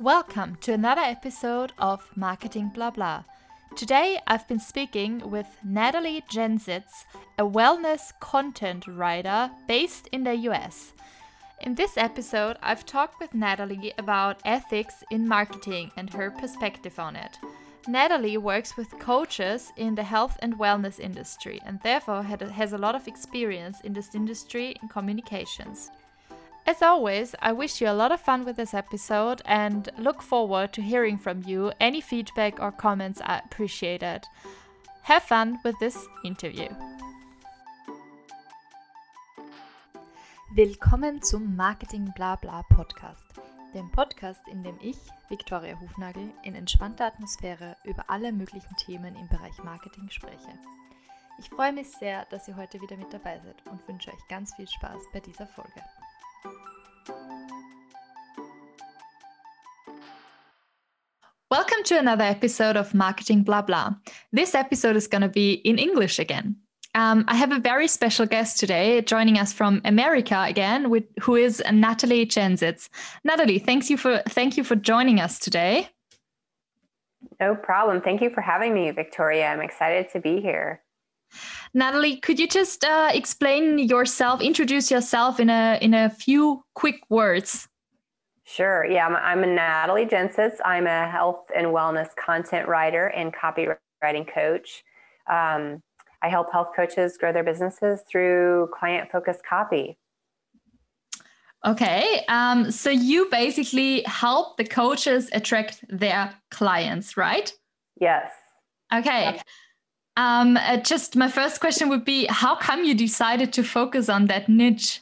Welcome to another episode of Marketing Blah Blah. Today I've been speaking with Natalie Jensitz, a wellness content writer based in the US. In this episode, I've talked with Natalie about ethics in marketing and her perspective on it. Natalie works with coaches in the health and wellness industry and therefore has a lot of experience in this industry in communications. As always, I wish you a lot of fun with this episode and look forward to hearing from you. Any feedback or comments are appreciated. Have fun with this interview. Willkommen zum Marketing Blabla Podcast, dem Podcast, in dem ich, Viktoria Hufnagel, in entspannter Atmosphäre über alle möglichen Themen im Bereich Marketing spreche. Ich freue mich sehr, dass ihr heute wieder mit dabei seid und wünsche euch ganz viel Spaß bei dieser Folge. Welcome to another episode of Marketing Blah Blah. This episode is going to be in English again. Um, I have a very special guest today joining us from America again, with, who is Natalie Jensitz. Natalie, thanks you for thank you for joining us today. No problem. Thank you for having me, Victoria. I'm excited to be here. Natalie, could you just uh, explain yourself, introduce yourself in a in a few quick words? Sure. Yeah, I'm, I'm a Natalie Jensitz. I'm a health and wellness content writer and copywriting coach. Um, I help health coaches grow their businesses through client focused copy. Okay. Um, so you basically help the coaches attract their clients, right? Yes. Okay. Um, uh, just my first question would be how come you decided to focus on that niche?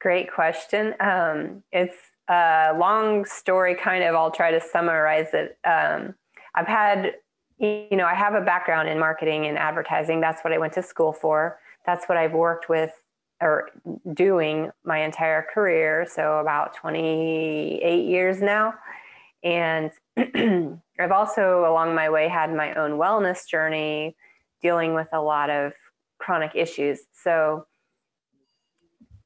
Great question. Um, it's a long story, kind of. I'll try to summarize it. Um, I've had, you know, I have a background in marketing and advertising. That's what I went to school for. That's what I've worked with or doing my entire career. So about 28 years now. And I've also, along my way, had my own wellness journey dealing with a lot of chronic issues. So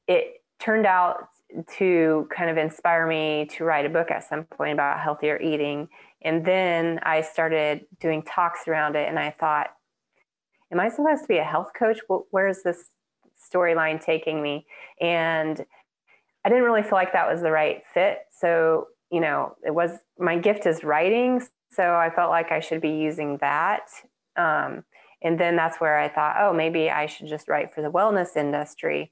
it turned out to kind of inspire me to write a book at some point about healthier eating. And then I started doing talks around it, and I thought, am I supposed to be a health coach? Where is this storyline taking me? And I didn't really feel like that was the right fit. So, you know, it was my gift is writing. So I felt like I should be using that. Um, and then that's where I thought, oh, maybe I should just write for the wellness industry.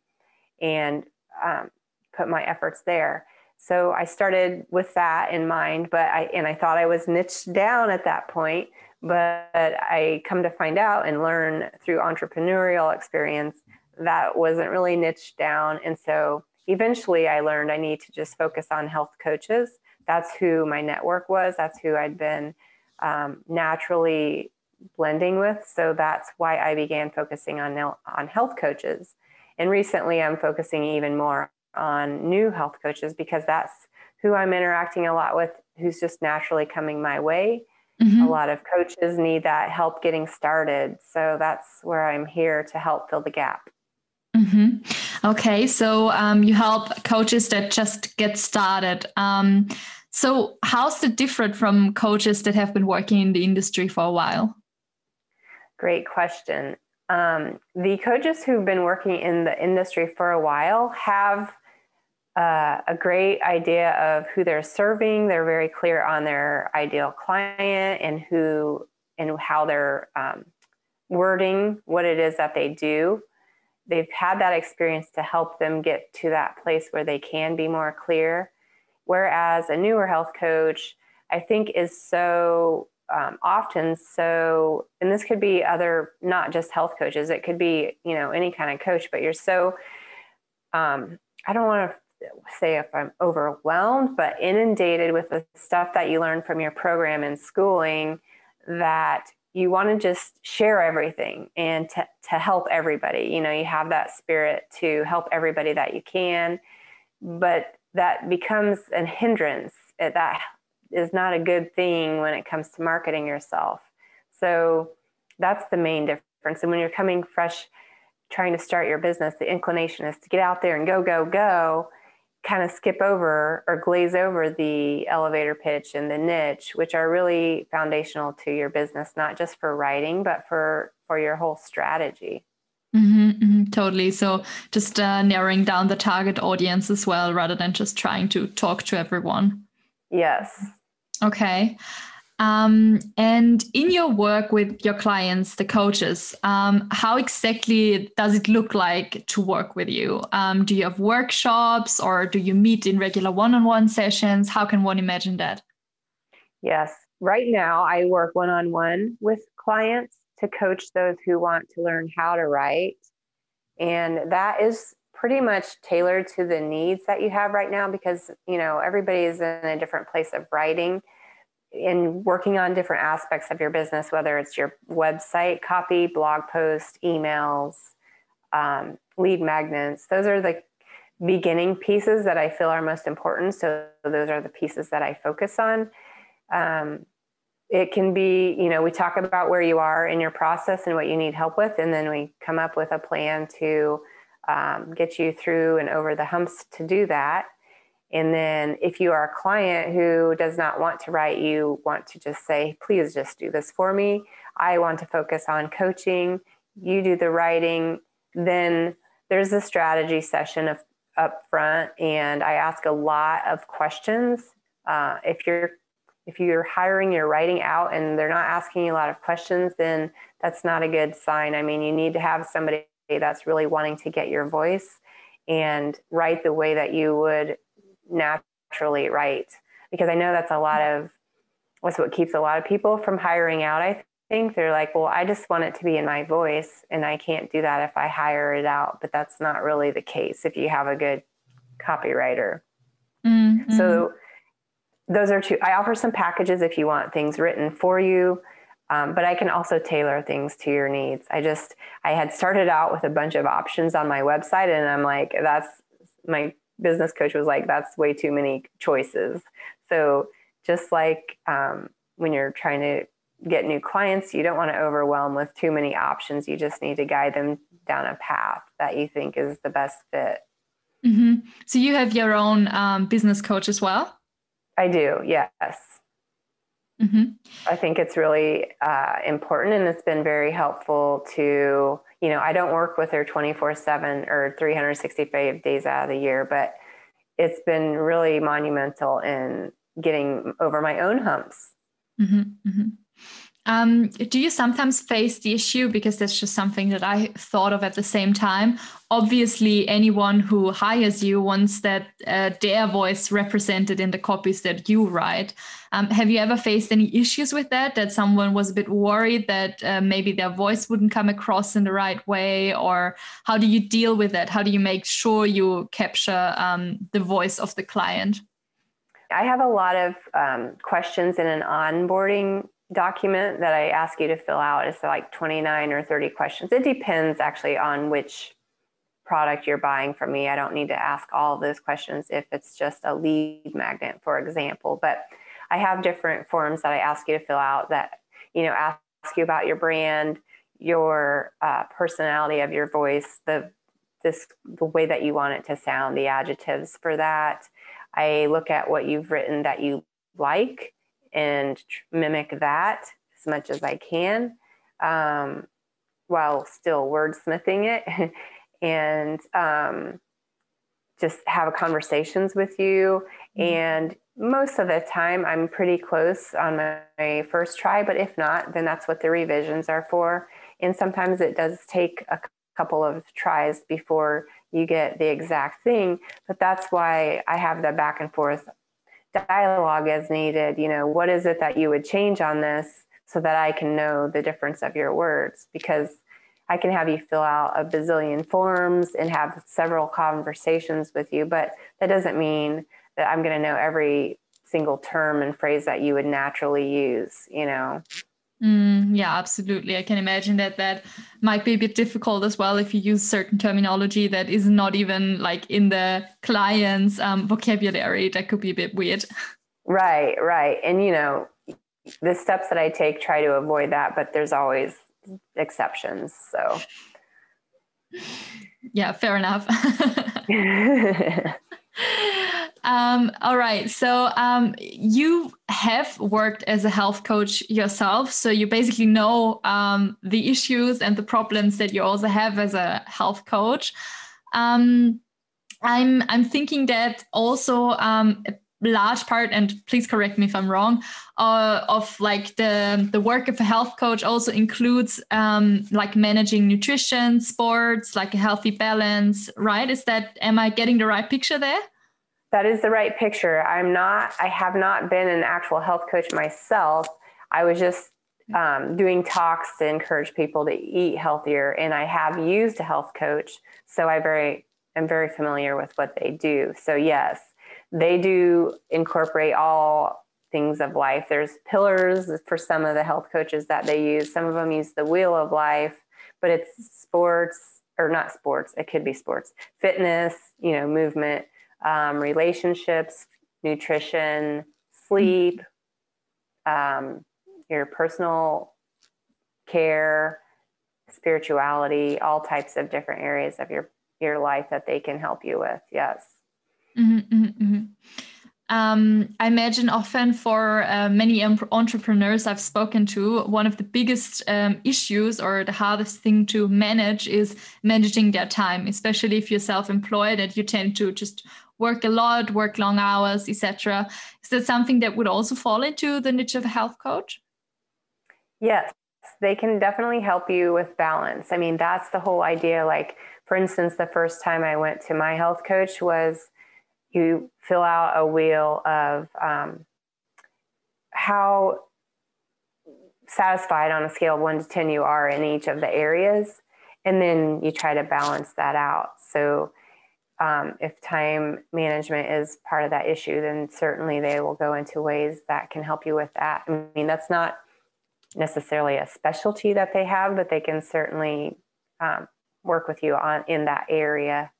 And um, put my efforts there. So I started with that in mind, but I and I thought I was niched down at that point, but I come to find out and learn through entrepreneurial experience that wasn't really niched down. And so eventually I learned I need to just focus on health coaches. That's who my network was. That's who I'd been um, naturally blending with. So that's why I began focusing on on health coaches. And recently I'm focusing even more on new health coaches because that's who I'm interacting a lot with, who's just naturally coming my way. Mm-hmm. A lot of coaches need that help getting started. So that's where I'm here to help fill the gap. Mm-hmm. Okay, so um, you help coaches that just get started. Um, so, how's it different from coaches that have been working in the industry for a while? Great question. Um, the coaches who've been working in the industry for a while have uh, a great idea of who they're serving. They're very clear on their ideal client and who and how they're um, wording what it is that they do. They've had that experience to help them get to that place where they can be more clear. Whereas a newer health coach, I think, is so um, often so, and this could be other, not just health coaches, it could be, you know, any kind of coach, but you're so, um, I don't want to say if I'm overwhelmed, but inundated with the stuff that you learn from your program and schooling that you want to just share everything and to, to help everybody. You know, you have that spirit to help everybody that you can, but that becomes a hindrance. That is not a good thing when it comes to marketing yourself. So that's the main difference. And when you're coming fresh, trying to start your business, the inclination is to get out there and go, go, go kind of skip over or glaze over the elevator pitch and the niche, which are really foundational to your business, not just for writing, but for for your whole strategy. Mm-hmm, totally. So just uh, narrowing down the target audience as well, rather than just trying to talk to everyone. Yes. Okay. Um, and in your work with your clients, the coaches, um, how exactly does it look like to work with you? Um, do you have workshops or do you meet in regular one on one sessions? How can one imagine that? Yes. Right now, I work one on one with clients to coach those who want to learn how to write. And that is pretty much tailored to the needs that you have right now because, you know, everybody is in a different place of writing and working on different aspects of your business, whether it's your website copy, blog post, emails, um, lead magnets. Those are the beginning pieces that I feel are most important. So those are the pieces that I focus on. Um, it can be, you know, we talk about where you are in your process and what you need help with, and then we come up with a plan to um, get you through and over the humps to do that. And then if you are a client who does not want to write, you want to just say, please just do this for me. I want to focus on coaching. You do the writing. Then there's a strategy session of, up front, and I ask a lot of questions. Uh, if you're if you're hiring your writing out and they're not asking you a lot of questions, then that's not a good sign. I mean, you need to have somebody that's really wanting to get your voice and write the way that you would naturally write because I know that's a lot of what's what keeps a lot of people from hiring out. I think they're like, well, I just want it to be in my voice and I can't do that if I hire it out. But that's not really the case if you have a good copywriter. Mm-hmm. So those are two. I offer some packages if you want things written for you. Um, but I can also tailor things to your needs. I just I had started out with a bunch of options on my website, and I'm like, that's my business coach was like, that's way too many choices. So just like um, when you're trying to get new clients, you don't want to overwhelm with too many options. You just need to guide them down a path that you think is the best fit. Mm-hmm. So you have your own um, business coach as well? I do, yes. Mm-hmm. I think it's really uh, important and it's been very helpful to you know, I don't work with her 24 7 or 365 days out of the year, but it's been really monumental in getting over my own humps. Mm-hmm, mm-hmm. Um, do you sometimes face the issue because that's just something that I thought of at the same time? Obviously, anyone who hires you wants that uh, their voice represented in the copies that you write. Um, have you ever faced any issues with that? That someone was a bit worried that uh, maybe their voice wouldn't come across in the right way, or how do you deal with that? How do you make sure you capture um, the voice of the client? I have a lot of um, questions in an onboarding document that I ask you to fill out. It's like 29 or 30 questions. It depends actually on which product you're buying from me. I don't need to ask all those questions if it's just a lead magnet, for example. But I have different forms that I ask you to fill out that, you know, ask you about your brand, your uh, personality of your voice, the this the way that you want it to sound, the adjectives for that. I look at what you've written that you like and mimic that as much as I can um, while still wordsmithing it and um, just have conversations with you. Mm-hmm. And most of the time, I'm pretty close on my, my first try, but if not, then that's what the revisions are for. And sometimes it does take a couple of tries before you get the exact thing, but that's why I have the back and forth dialogue as needed. You know, what is it that you would change on this so that I can know the difference of your words? Because I can have you fill out a bazillion forms and have several conversations with you, but that doesn't mean that I'm going to know every single term and phrase that you would naturally use, you know? Mm, yeah, absolutely. I can imagine that that might be a bit difficult as well if you use certain terminology that is not even like in the client's um, vocabulary. That could be a bit weird. Right, right. And, you know, the steps that I take try to avoid that, but there's always exceptions. So, yeah, fair enough. um, all right. So um, you have worked as a health coach yourself. So you basically know um, the issues and the problems that you also have as a health coach. Um, I'm I'm thinking that also um, large part and please correct me if i'm wrong uh, of like the the work of a health coach also includes um, like managing nutrition sports like a healthy balance right? Is that am i getting the right picture there? That is the right picture. I'm not i have not been an actual health coach myself. I was just um, doing talks to encourage people to eat healthier and i have used a health coach so i very am very familiar with what they do. So yes they do incorporate all things of life. There's pillars for some of the health coaches that they use. Some of them use the wheel of life, but it's sports or not sports. It could be sports, fitness, you know, movement, um, relationships, nutrition, sleep, um, your personal care, spirituality, all types of different areas of your your life that they can help you with. Yes. Mm-hmm, mm-hmm, mm-hmm. Um, I imagine often for uh, many entrepreneurs I've spoken to, one of the biggest um, issues or the hardest thing to manage is managing their time, especially if you're self-employed and you tend to just work a lot, work long hours, etc. Is that something that would also fall into the niche of a health coach? Yes, they can definitely help you with balance. I mean, that's the whole idea. Like, for instance, the first time I went to my health coach was you fill out a wheel of um, how satisfied on a scale of one to 10 you are in each of the areas. And then you try to balance that out. So, um, if time management is part of that issue, then certainly they will go into ways that can help you with that. I mean, that's not necessarily a specialty that they have, but they can certainly um, work with you on in that area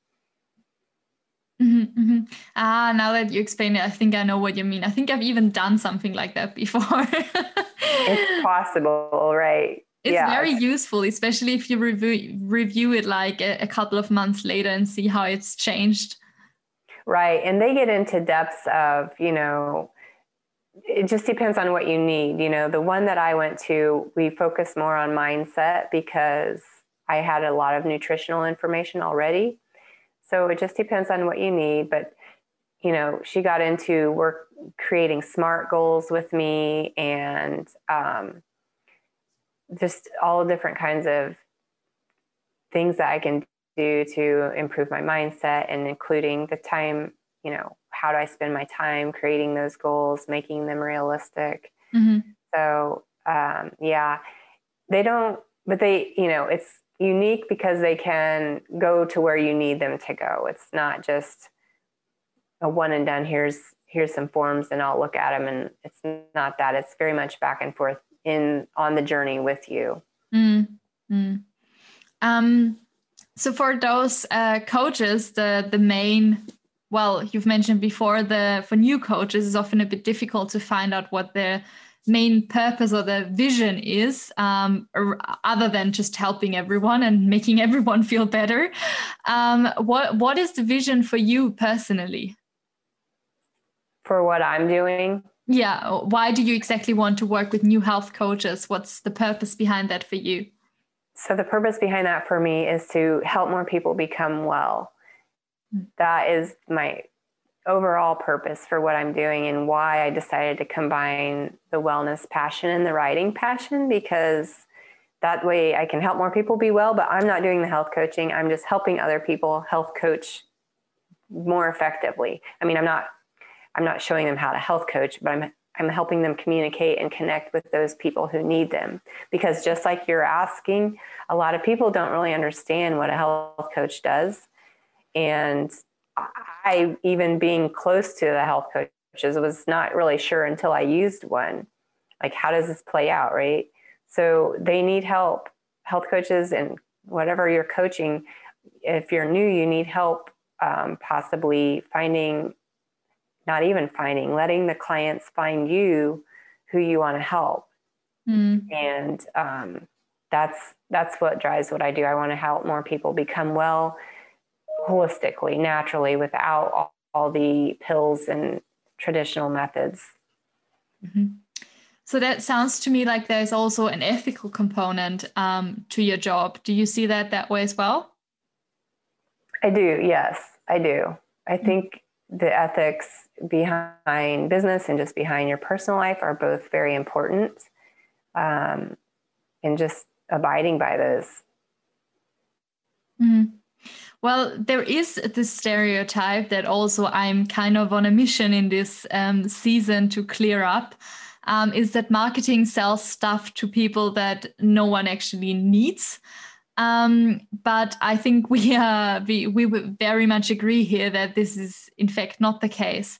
Mm-hmm. Ah, now that you explain it, I think I know what you mean. I think I've even done something like that before. it's possible, right? It's yes. very useful, especially if you review review it like a, a couple of months later and see how it's changed. Right, and they get into depths of you know it just depends on what you need. You know, the one that I went to, we focused more on mindset because I had a lot of nutritional information already. So it just depends on what you need. But, you know, she got into work creating SMART goals with me and um, just all different kinds of things that I can do to improve my mindset and including the time, you know, how do I spend my time creating those goals, making them realistic. Mm-hmm. So, um, yeah, they don't, but they, you know, it's unique because they can go to where you need them to go. It's not just a one and done. Here's here's some forms and I'll look at them and it's not that. It's very much back and forth in on the journey with you. Mm-hmm. Um, so for those uh, coaches, the the main well, you've mentioned before the for new coaches is often a bit difficult to find out what their main purpose or the vision is, um, other than just helping everyone and making everyone feel better. Um, what what is the vision for you personally? For what I'm doing. Yeah. Why do you exactly want to work with new health coaches? What's the purpose behind that for you? So, the purpose behind that for me is to help more people become well. Hmm. That is my overall purpose for what I'm doing and why I decided to combine the wellness passion and the writing passion because that way I can help more people be well, but I'm not doing the health coaching. I'm just helping other people health coach more effectively. I mean, I'm not I'm not showing them how to health coach, but I'm I'm helping them communicate and connect with those people who need them. Because just like you're asking, a lot of people don't really understand what a health coach does. And I, even being close to the health coaches, was not really sure until I used one. Like, how does this play out, right? So they need help. Health coaches and whatever you're coaching, if you're new, you need help um, possibly finding, not even finding, letting the clients find you who you want to help. Mm. And um, that's that's what drives what I do. I want to help more people become well holistically, naturally, without all the pills and traditional methods. Mm-hmm. So that sounds to me like there's also an ethical component um, to your job. Do you see that that way as well? I do. Yes, I do. I mm-hmm. think the ethics behind business and just behind your personal life are both very important. Um, and just abiding by those. Mm. Well, there is this stereotype that also I'm kind of on a mission in this um, season to clear up. Um, is that marketing sells stuff to people that no one actually needs? Um, but I think we are we we very much agree here that this is in fact not the case.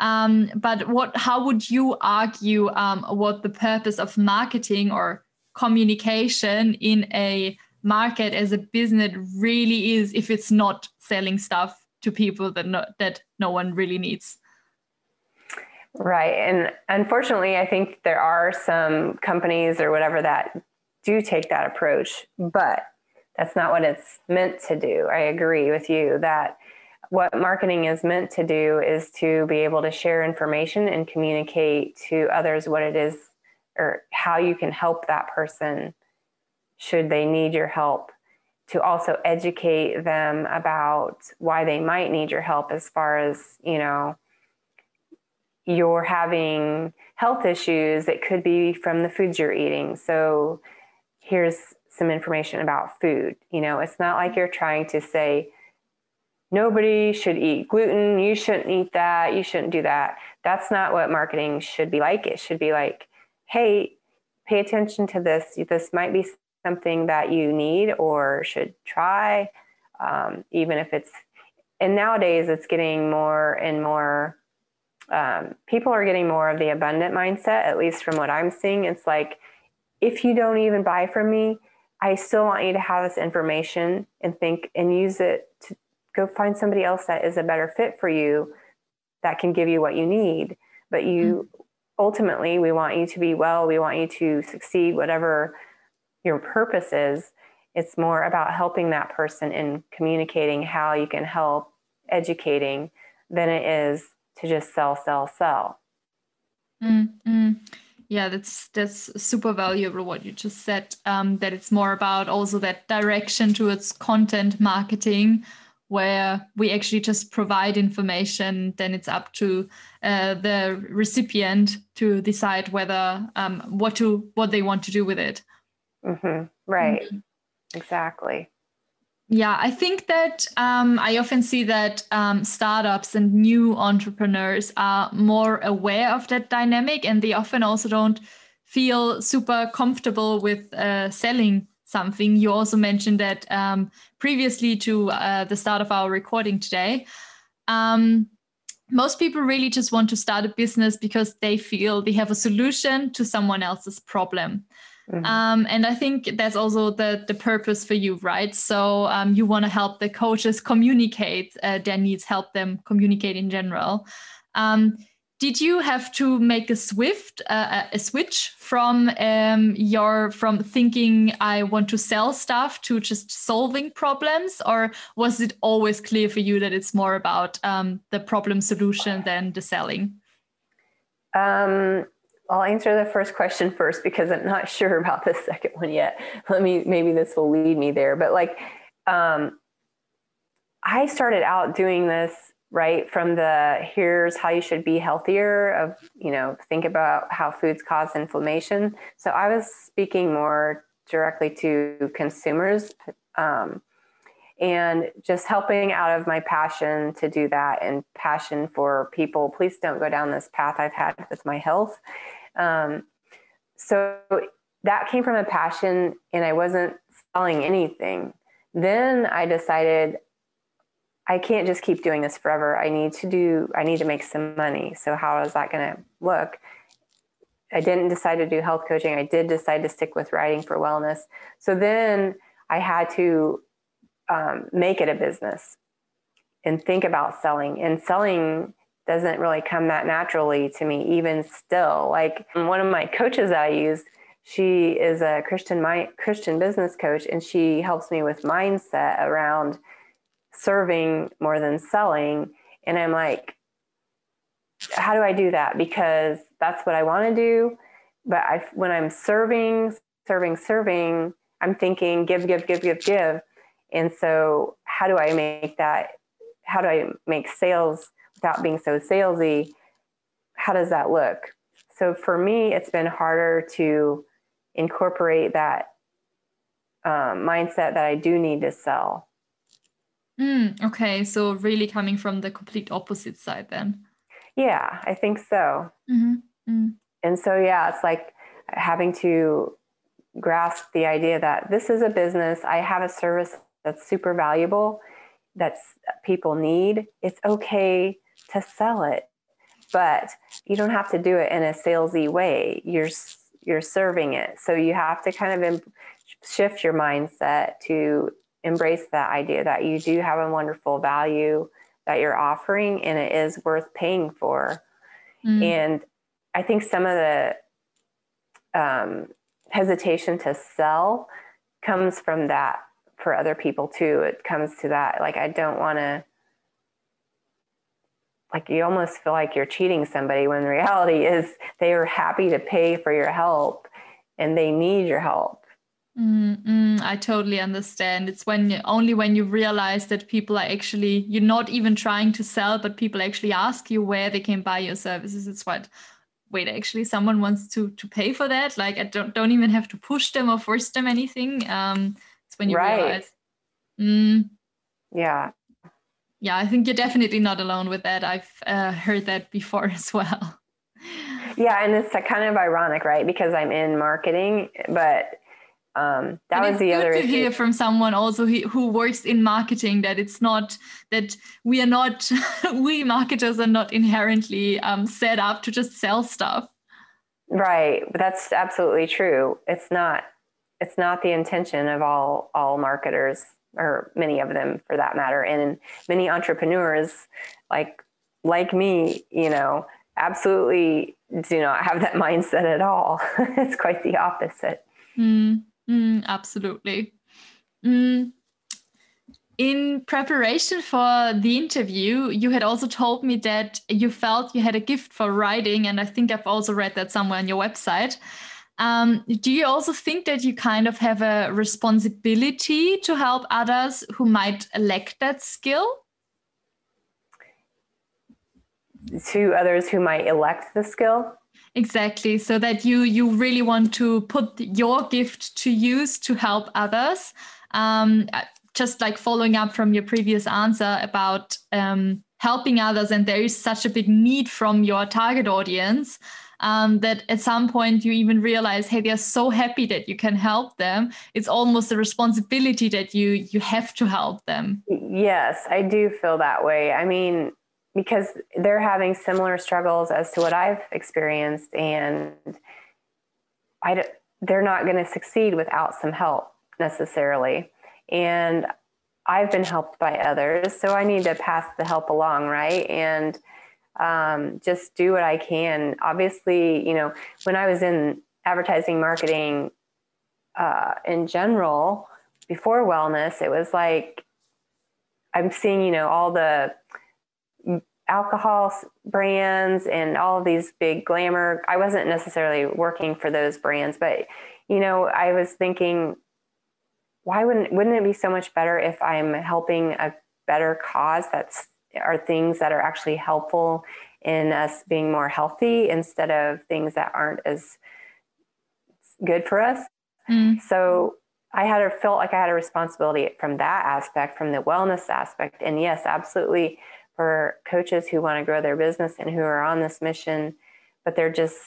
Um, but what? How would you argue um, what the purpose of marketing or communication in a market as a business really is if it's not selling stuff to people that no, that no one really needs. Right and unfortunately i think there are some companies or whatever that do take that approach but that's not what it's meant to do. I agree with you that what marketing is meant to do is to be able to share information and communicate to others what it is or how you can help that person should they need your help to also educate them about why they might need your help as far as you know you're having health issues that could be from the foods you're eating. So here's some information about food. You know it's not like you're trying to say nobody should eat gluten. You shouldn't eat that. You shouldn't do that. That's not what marketing should be like. It should be like hey pay attention to this. This might be something that you need or should try, um, even if it's, and nowadays it's getting more and more, um, people are getting more of the abundant mindset, at least from what I'm seeing. It's like, if you don't even buy from me, I still want you to have this information and think and use it to go find somebody else that is a better fit for you that can give you what you need. But you mm-hmm. ultimately, we want you to be well, we want you to succeed, whatever your purpose is. It's more about helping that person in communicating how you can help, educating, than it is to just sell, sell, sell. Mm-hmm. Yeah, that's that's super valuable what you just said. Um, that it's more about also that direction towards content marketing, where we actually just provide information. Then it's up to uh, the recipient to decide whether um, what to what they want to do with it. Mm-hmm. Right. Mm-hmm. Exactly. Yeah, I think that um, I often see that um, startups and new entrepreneurs are more aware of that dynamic, and they often also don't feel super comfortable with uh, selling something. You also mentioned that um, previously to uh, the start of our recording today. Um, most people really just want to start a business because they feel they have a solution to someone else's problem. Mm-hmm. Um, and I think that's also the the purpose for you, right? So um, you want to help the coaches communicate uh, their needs, help them communicate in general. Um, did you have to make a swift uh, a switch from um, your from thinking I want to sell stuff to just solving problems, or was it always clear for you that it's more about um, the problem solution than the selling? I'll answer the first question first because I'm not sure about the second one yet. Let me, maybe this will lead me there. But like, um, I started out doing this right from the here's how you should be healthier of, you know, think about how foods cause inflammation. So I was speaking more directly to consumers. Um, and just helping out of my passion to do that and passion for people please don't go down this path i've had with my health um, so that came from a passion, and I wasn't selling anything. Then I decided I can't just keep doing this forever. I need to do, I need to make some money. So, how is that going to look? I didn't decide to do health coaching. I did decide to stick with writing for wellness. So then I had to um, make it a business and think about selling. And selling doesn't really come that naturally to me, even still. Like one of my coaches I use, she is a Christian my, Christian business coach, and she helps me with mindset around serving more than selling. And I'm like, how do I do that? Because that's what I want to do. But I, when I'm serving, serving, serving, I'm thinking give, give, give, give, give. And so, how do I make that? How do I make sales without being so salesy? How does that look? So, for me, it's been harder to incorporate that um, mindset that I do need to sell. Mm, okay, so really coming from the complete opposite side then. Yeah, I think so. Mm-hmm. Mm. And so, yeah, it's like having to grasp the idea that this is a business. I have a service that's super valuable, that's people need. It's okay to sell it, but you don't have to do it in a salesy way. You're you're serving it, so you have to kind of shift your mindset to embrace that idea that you do have a wonderful value that you're offering and it is worth paying for. Mm. And I think some of the um, hesitation to sell comes from that for other people too. It comes to that, like, I don't want to, like, you almost feel like you're cheating somebody when the reality is they are happy to pay for your help and they need your help. Mm, I totally understand. It's when you only when you realize that people are actually you're not even trying to sell, but people actually ask you where they can buy your services. It's what wait, actually someone wants to to pay for that. Like I don't don't even have to push them or force them anything. Um, it's when you right. realize. Mm, yeah. Yeah, I think you're definitely not alone with that. I've uh, heard that before as well. Yeah, and it's kind of ironic, right? Because I'm in marketing, but um, that and was the other to issue. hear from someone also who, who works in marketing that it's not that we are not we marketers are not inherently um, set up to just sell stuff right that's absolutely true it's not it's not the intention of all all marketers or many of them for that matter and many entrepreneurs like like me you know absolutely do not have that mindset at all it's quite the opposite mm. Mm, absolutely. Mm. In preparation for the interview, you had also told me that you felt you had a gift for writing, and I think I've also read that somewhere on your website. Um, do you also think that you kind of have a responsibility to help others who might lack that skill? To others who might elect the skill? exactly so that you you really want to put your gift to use to help others um, uh, just like following up from your previous answer about um, helping others and there is such a big need from your target audience um, that at some point you even realize hey they're so happy that you can help them it's almost a responsibility that you you have to help them yes i do feel that way i mean because they're having similar struggles as to what I've experienced, and I, they're not going to succeed without some help necessarily. And I've been helped by others, so I need to pass the help along, right? And um, just do what I can. Obviously, you know, when I was in advertising marketing uh, in general before wellness, it was like I'm seeing, you know, all the alcohol brands and all these big glamour. I wasn't necessarily working for those brands, but you know, I was thinking, why wouldn't wouldn't it be so much better if I'm helping a better cause that's are things that are actually helpful in us being more healthy instead of things that aren't as good for us. Mm. So I had a, felt like I had a responsibility from that aspect, from the wellness aspect. And yes, absolutely for coaches who want to grow their business and who are on this mission, but they're just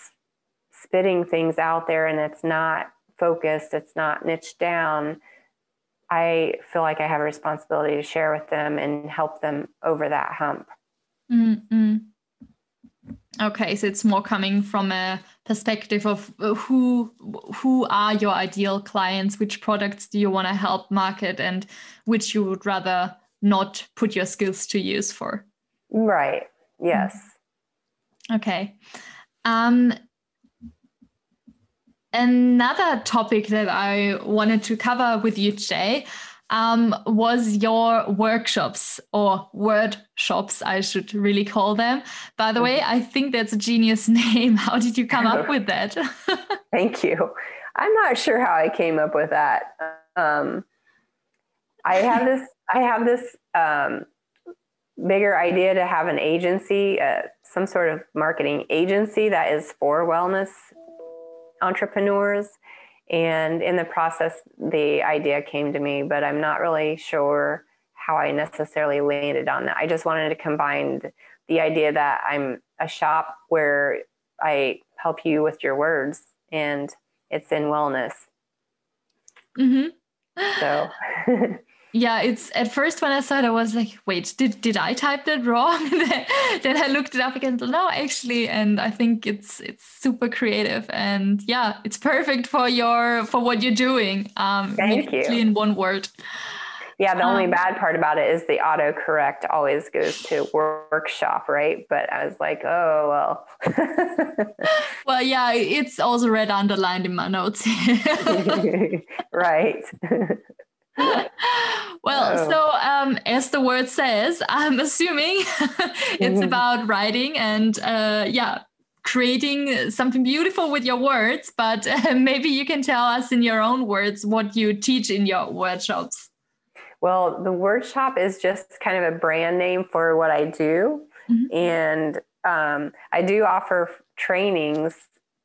spitting things out there and it's not focused, it's not niched down. I feel like I have a responsibility to share with them and help them over that hump. Mm-hmm. Okay, so it's more coming from a perspective of uh, who who are your ideal clients, which products do you want to help market, and which you would rather not put your skills to use for. Right. Yes. Okay. Um, another topic that I wanted to cover with you today um, was your workshops or word shops, I should really call them. By the way, I think that's a genius name. How did you come up with that? Thank you. I'm not sure how I came up with that. Um, I have this. I have this um, bigger idea to have an agency, uh, some sort of marketing agency that is for wellness entrepreneurs. And in the process, the idea came to me, but I'm not really sure how I necessarily landed on that. I just wanted to combine the idea that I'm a shop where I help you with your words and it's in wellness. Mm-hmm. So yeah it's at first when i saw it i was like wait did did i type that wrong? Then i looked it up again no actually and i think it's it's super creative and yeah it's perfect for your for what you're doing um thank you. in one word. Yeah the um, only bad part about it is the autocorrect always goes to workshop right? But i was like oh well. Well yeah it's also red underlined in my notes. Right well, oh. so um, as the word says, I'm assuming it's mm-hmm. about writing and uh, yeah, creating something beautiful with your words. But uh, maybe you can tell us in your own words what you teach in your workshops. Well, the workshop is just kind of a brand name for what I do. Mm-hmm. And um, I do offer trainings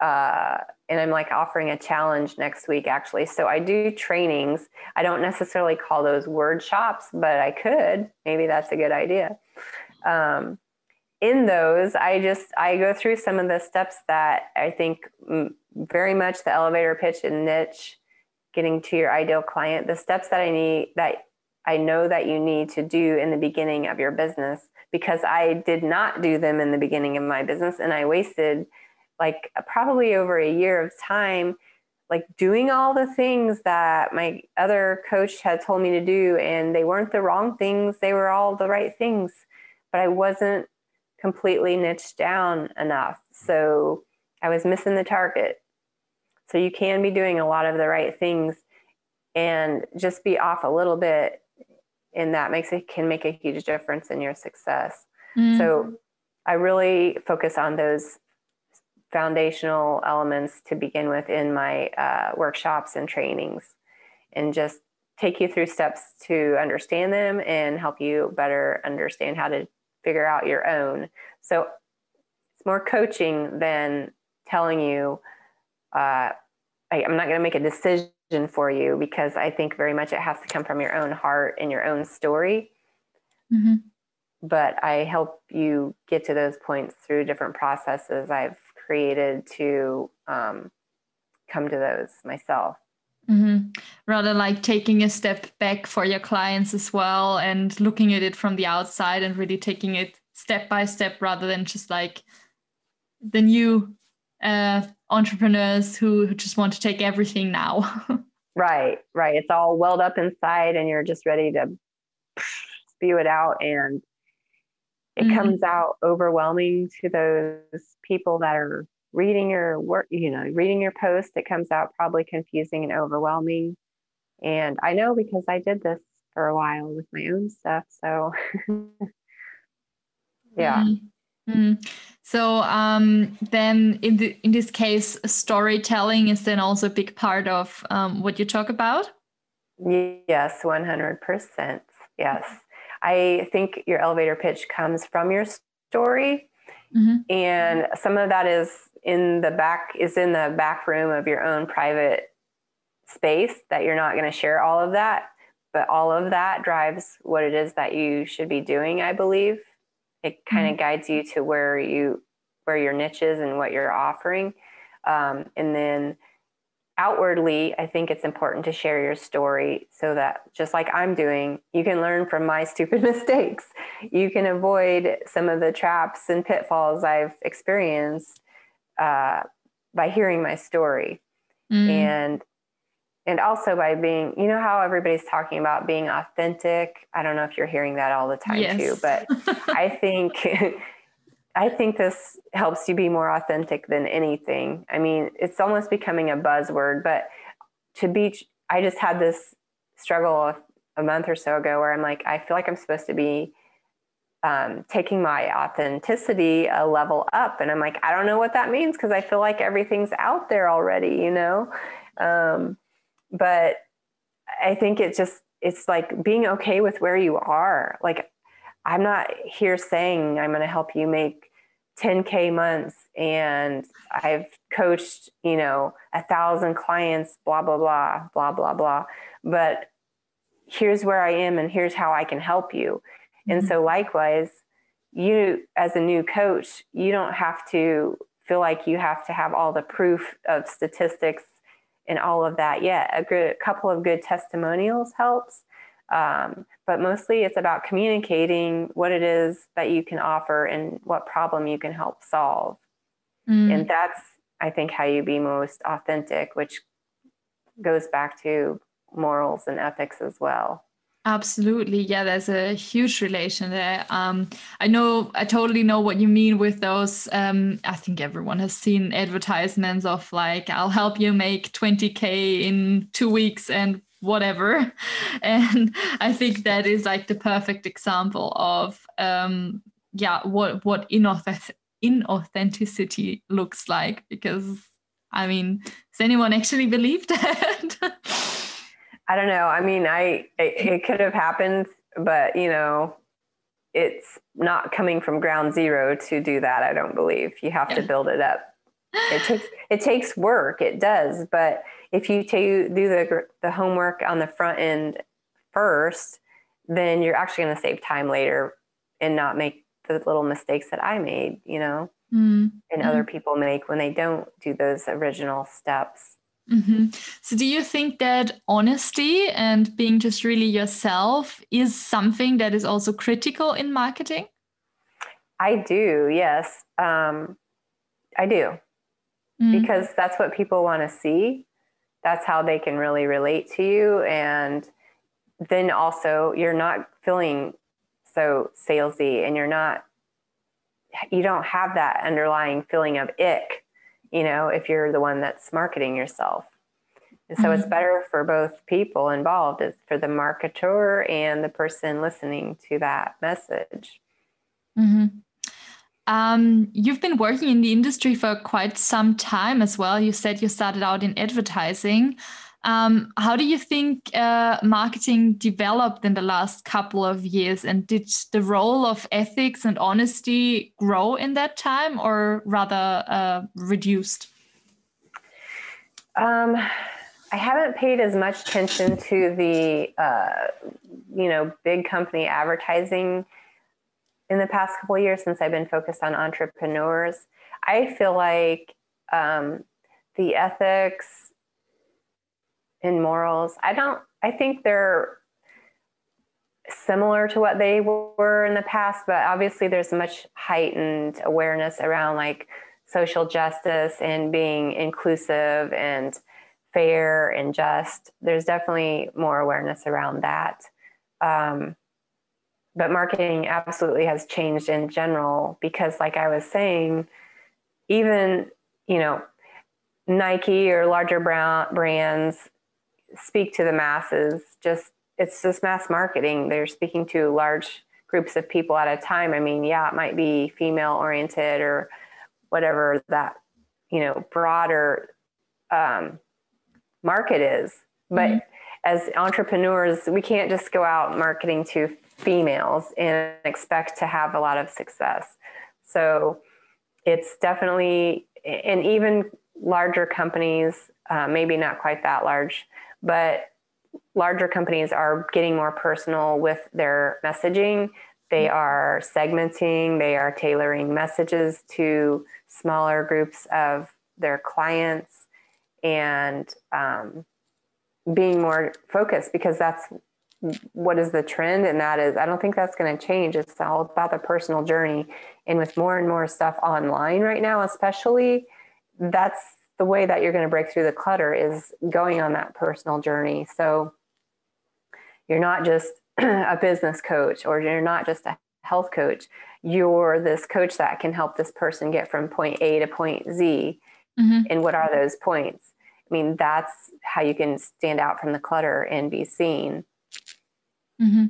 uh, and I'm like offering a challenge next week actually. So I do trainings. I don't necessarily call those word shops, but I could. Maybe that's a good idea. Um, in those, I just I go through some of the steps that I think very much the elevator pitch and niche, getting to your ideal client. The steps that I need that I know that you need to do in the beginning of your business because I did not do them in the beginning of my business and I wasted like probably over a year of time like doing all the things that my other coach had told me to do and they weren't the wrong things they were all the right things but i wasn't completely niched down enough. So i was missing the target. So you can be doing a lot of the right things and just be off a little bit and that makes it can make a huge difference in your success. Mm. so i really focus on those foundational elements to begin with in my uh, workshops and trainings and just take you through steps to understand them and help you better understand how to figure out your own. So it's more coaching than telling you, uh, I, I'm not going to make a decision for you because I think very much it has to come from your own heart and your own story. Mm-hmm. But I help you get to those points through different processes I've created to um, come to those myself. Mm-hmm. Rather like taking a step back for your clients as well and looking at it from the outside and really taking it step by step rather than just like the new uh, entrepreneurs who, who just want to take everything now. right, right. It's all welled up inside and you're just ready to spew it out and it mm-hmm. comes out overwhelming to those people that are reading your work, you know, reading your post. It comes out probably confusing and overwhelming. And I know because I did this for a while with my own stuff. So, yeah. Mm-hmm. mm-hmm. So um, then, in the in this case, storytelling is then also a big part of um, what you talk about. Yes, one hundred percent. Yes. I think your elevator pitch comes from your story. Mm-hmm. And some of that is in the back is in the back room of your own private space that you're not going to share all of that, but all of that drives what it is that you should be doing, I believe. It kind of mm-hmm. guides you to where you where your niche is and what you're offering. Um, and then outwardly, I think it's important to share your story so that just like I'm doing, you can learn from my stupid mistakes. You can avoid some of the traps and pitfalls I've experienced uh, by hearing my story. Mm. And and also by being, you know how everybody's talking about being authentic. I don't know if you're hearing that all the time yes. too, but I think I think this helps you be more authentic than anything. I mean, it's almost becoming a buzzword, but to be, I just had this struggle a month or so ago where I'm like, I feel like I'm supposed to be um, taking my authenticity a level up. And I'm like, I don't know what that means because I feel like everything's out there already, you know? Um, but I think it's just, it's like being okay with where you are. Like, I'm not here saying I'm going to help you make 10K months and I've coached, you know, a thousand clients, blah, blah, blah, blah, blah, blah. But here's where I am and here's how I can help you. And mm-hmm. so, likewise, you as a new coach, you don't have to feel like you have to have all the proof of statistics and all of that yet. A good a couple of good testimonials helps. Um, but mostly it's about communicating what it is that you can offer and what problem you can help solve. Mm. And that's, I think, how you be most authentic, which goes back to morals and ethics as well. Absolutely. Yeah, there's a huge relation there. Um, I know, I totally know what you mean with those. Um, I think everyone has seen advertisements of like, I'll help you make 20K in two weeks and whatever. And I think that is like the perfect example of, um, yeah, what, what inauth- inauthenticity looks like. Because, I mean, does anyone actually believe that? I don't know. I mean, I it, it could have happened, but you know, it's not coming from ground zero to do that. I don't believe you have yeah. to build it up. It takes it takes work. It does, but if you do the the homework on the front end first, then you're actually going to save time later and not make the little mistakes that I made. You know, mm. and other mm-hmm. people make when they don't do those original steps. Mm-hmm. So, do you think that honesty and being just really yourself is something that is also critical in marketing? I do, yes. Um, I do. Mm-hmm. Because that's what people want to see. That's how they can really relate to you. And then also, you're not feeling so salesy and you're not, you don't have that underlying feeling of ick you know, if you're the one that's marketing yourself. And so mm-hmm. it's better for both people involved, it's for the marketer and the person listening to that message. Mm-hmm. Um, you've been working in the industry for quite some time as well. You said you started out in advertising. Um, how do you think uh, marketing developed in the last couple of years? And did the role of ethics and honesty grow in that time or rather uh, reduced? Um, I haven't paid as much attention to the, uh, you know, big company advertising in the past couple years since I've been focused on entrepreneurs. I feel like um, the ethics and morals. I don't, I think they're similar to what they were in the past, but obviously there's much heightened awareness around like social justice and being inclusive and fair and just. There's definitely more awareness around that. Um, but marketing absolutely has changed in general because, like I was saying, even, you know, Nike or larger brands speak to the masses. Just it's just mass marketing. They're speaking to large groups of people at a time. I mean, yeah, it might be female oriented or whatever that you know broader um, market is, but mm-hmm. As entrepreneurs, we can't just go out marketing to females and expect to have a lot of success. So it's definitely, and even larger companies, uh, maybe not quite that large, but larger companies are getting more personal with their messaging. They mm-hmm. are segmenting, they are tailoring messages to smaller groups of their clients and um, being more focused because that's what is the trend and that is i don't think that's going to change it's all about the personal journey and with more and more stuff online right now especially that's the way that you're going to break through the clutter is going on that personal journey. So you're not just a business coach or you're not just a health coach. You're this coach that can help this person get from point A to point Z. Mm-hmm. And what are those points? I mean, that's how you can stand out from the clutter and be seen. Mm-hmm.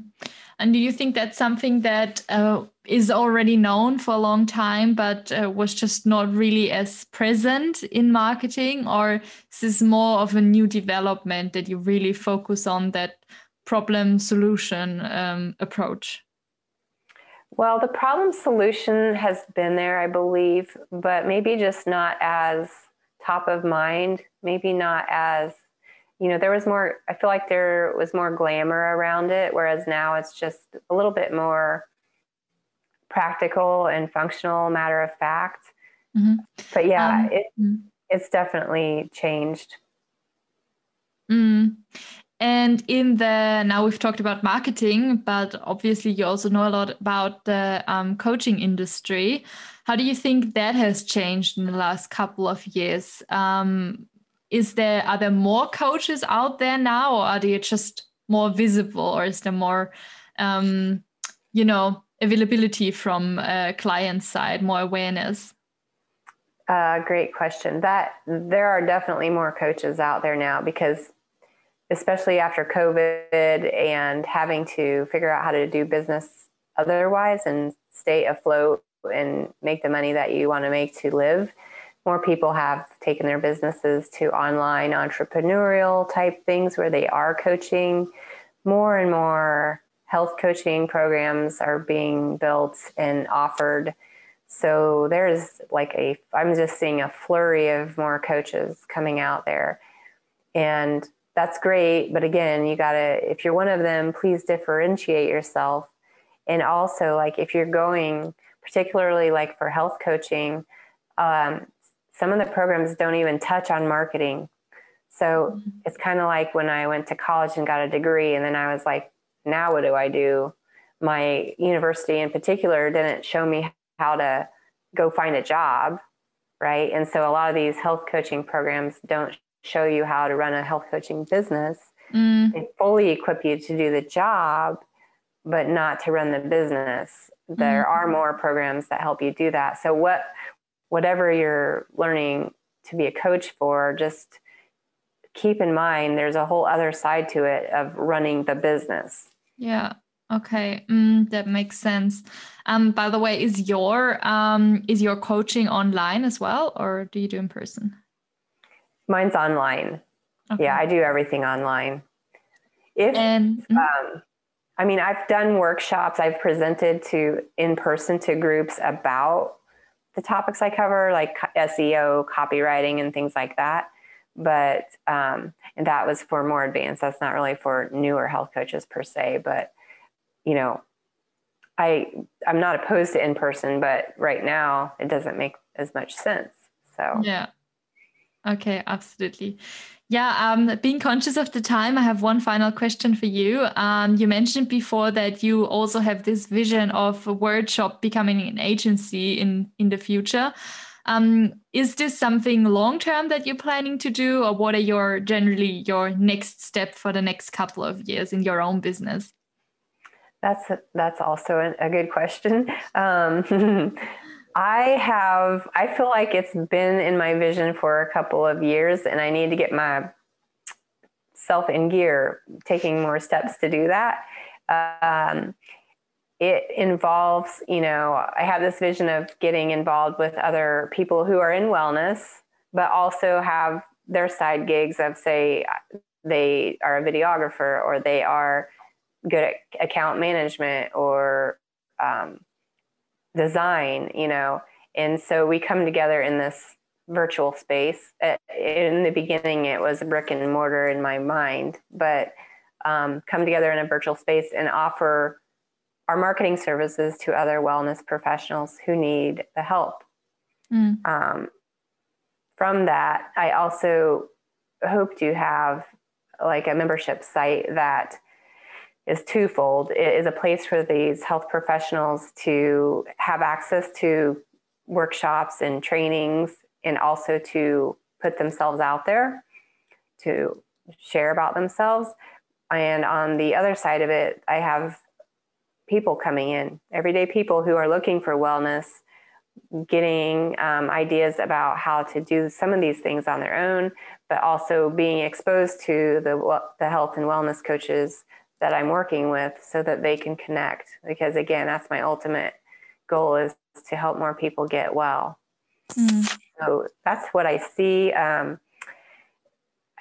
And do you think that's something that uh, is already known for a long time, but uh, was just not really as present in marketing? Or is this more of a new development that you really focus on that problem solution um, approach? Well, the problem solution has been there, I believe, but maybe just not as top of mind, maybe not as you know, there was more, I feel like there was more glamour around it, whereas now it's just a little bit more practical and functional, matter of fact. Mm-hmm. But yeah, um, it, mm-hmm. it's definitely changed. Mm. And in the now we've talked about marketing, but obviously you also know a lot about the um, coaching industry. How do you think that has changed in the last couple of years? Um, is there are there more coaches out there now or are they just more visible or is there more um, you know availability from uh, client side more awareness uh, great question that there are definitely more coaches out there now because especially after covid and having to figure out how to do business otherwise and stay afloat and make the money that you want to make to live more people have taken their businesses to online entrepreneurial type things where they are coaching. More and more health coaching programs are being built and offered. So there's like a, I'm just seeing a flurry of more coaches coming out there. And that's great. But again, you got to, if you're one of them, please differentiate yourself. And also, like, if you're going, particularly like for health coaching, um, some of the programs don't even touch on marketing. So mm-hmm. it's kind of like when I went to college and got a degree, and then I was like, now what do I do? My university in particular didn't show me how to go find a job, right? And so a lot of these health coaching programs don't show you how to run a health coaching business. Mm. They fully equip you to do the job, but not to run the business. There mm. are more programs that help you do that. So what whatever you're learning to be a coach for, just keep in mind there's a whole other side to it of running the business. Yeah. Okay, mm, that makes sense. Um, by the way, is your um, is your coaching online as well, or do you do in person? Mine's online. Okay. Yeah, I do everything online. If and, mm-hmm. um, I mean, I've done workshops. I've presented to in person to groups about the topics I cover, like SEO, copywriting, and things like that. But um, and that was for more advanced. That's not really for newer health coaches per se. But you know, I I'm not opposed to in person, but right now it doesn't make as much sense. So yeah, okay, absolutely. Yeah, um, being conscious of the time, I have one final question for you. Um, you mentioned before that you also have this vision of a workshop becoming an agency in in the future. Um, is this something long term that you're planning to do, or what are your generally your next step for the next couple of years in your own business? That's that's also a, a good question. Um, I have, I feel like it's been in my vision for a couple of years, and I need to get my self in gear, taking more steps to do that. Um, it involves, you know, I have this vision of getting involved with other people who are in wellness, but also have their side gigs of, say, they are a videographer or they are good at account management or um, design, you know. And so we come together in this virtual space. Uh, in the beginning, it was brick and mortar in my mind, but um, come together in a virtual space and offer our marketing services to other wellness professionals who need the help. Mm. Um, from that, I also hope to have like a membership site that is twofold. It is a place for these health professionals to have access to workshops and trainings and also to put themselves out there to share about themselves. And on the other side of it, I have people coming in, everyday people who are looking for wellness, getting um, ideas about how to do some of these things on their own, but also being exposed to the, the health and wellness coaches that I'm working with so that they can connect. Because again, that's my ultimate goal is to help more people get well. Mm. So that's what I see. Um,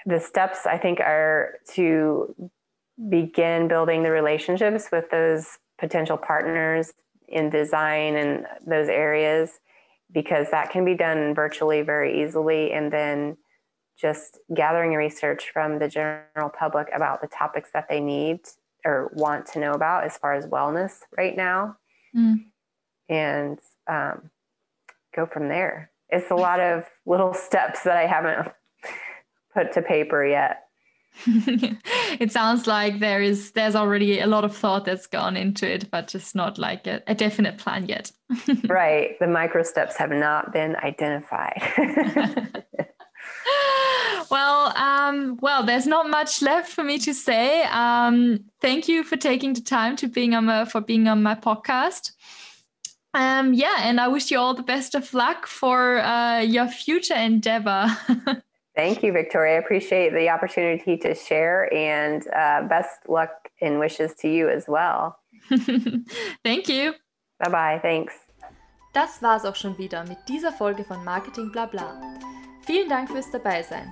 the steps I think are to begin building the relationships with those potential partners in design and those areas because that can be done virtually very easily and then just gathering research from the general public about the topics that they need or want to know about as far as wellness right now. Mm. and um, go from there. It's a lot of little steps that i haven't put to paper yet. It sounds like there is there's already a lot of thought that's gone into it but just not like a, a definite plan yet. Right. The micro steps have not been identified well um, well there's not much left for me to say um, thank you for taking the time to being on my, for being on my podcast um, yeah and i wish you all the best of luck for uh, your future endeavor Thank you, Victoria. I appreciate the opportunity to share and uh, best luck and wishes to you as well. Thank you. Bye bye. Thanks. Das war's auch schon wieder mit dieser Folge von Marketing Blabla. Vielen Dank fürs Dabeisein.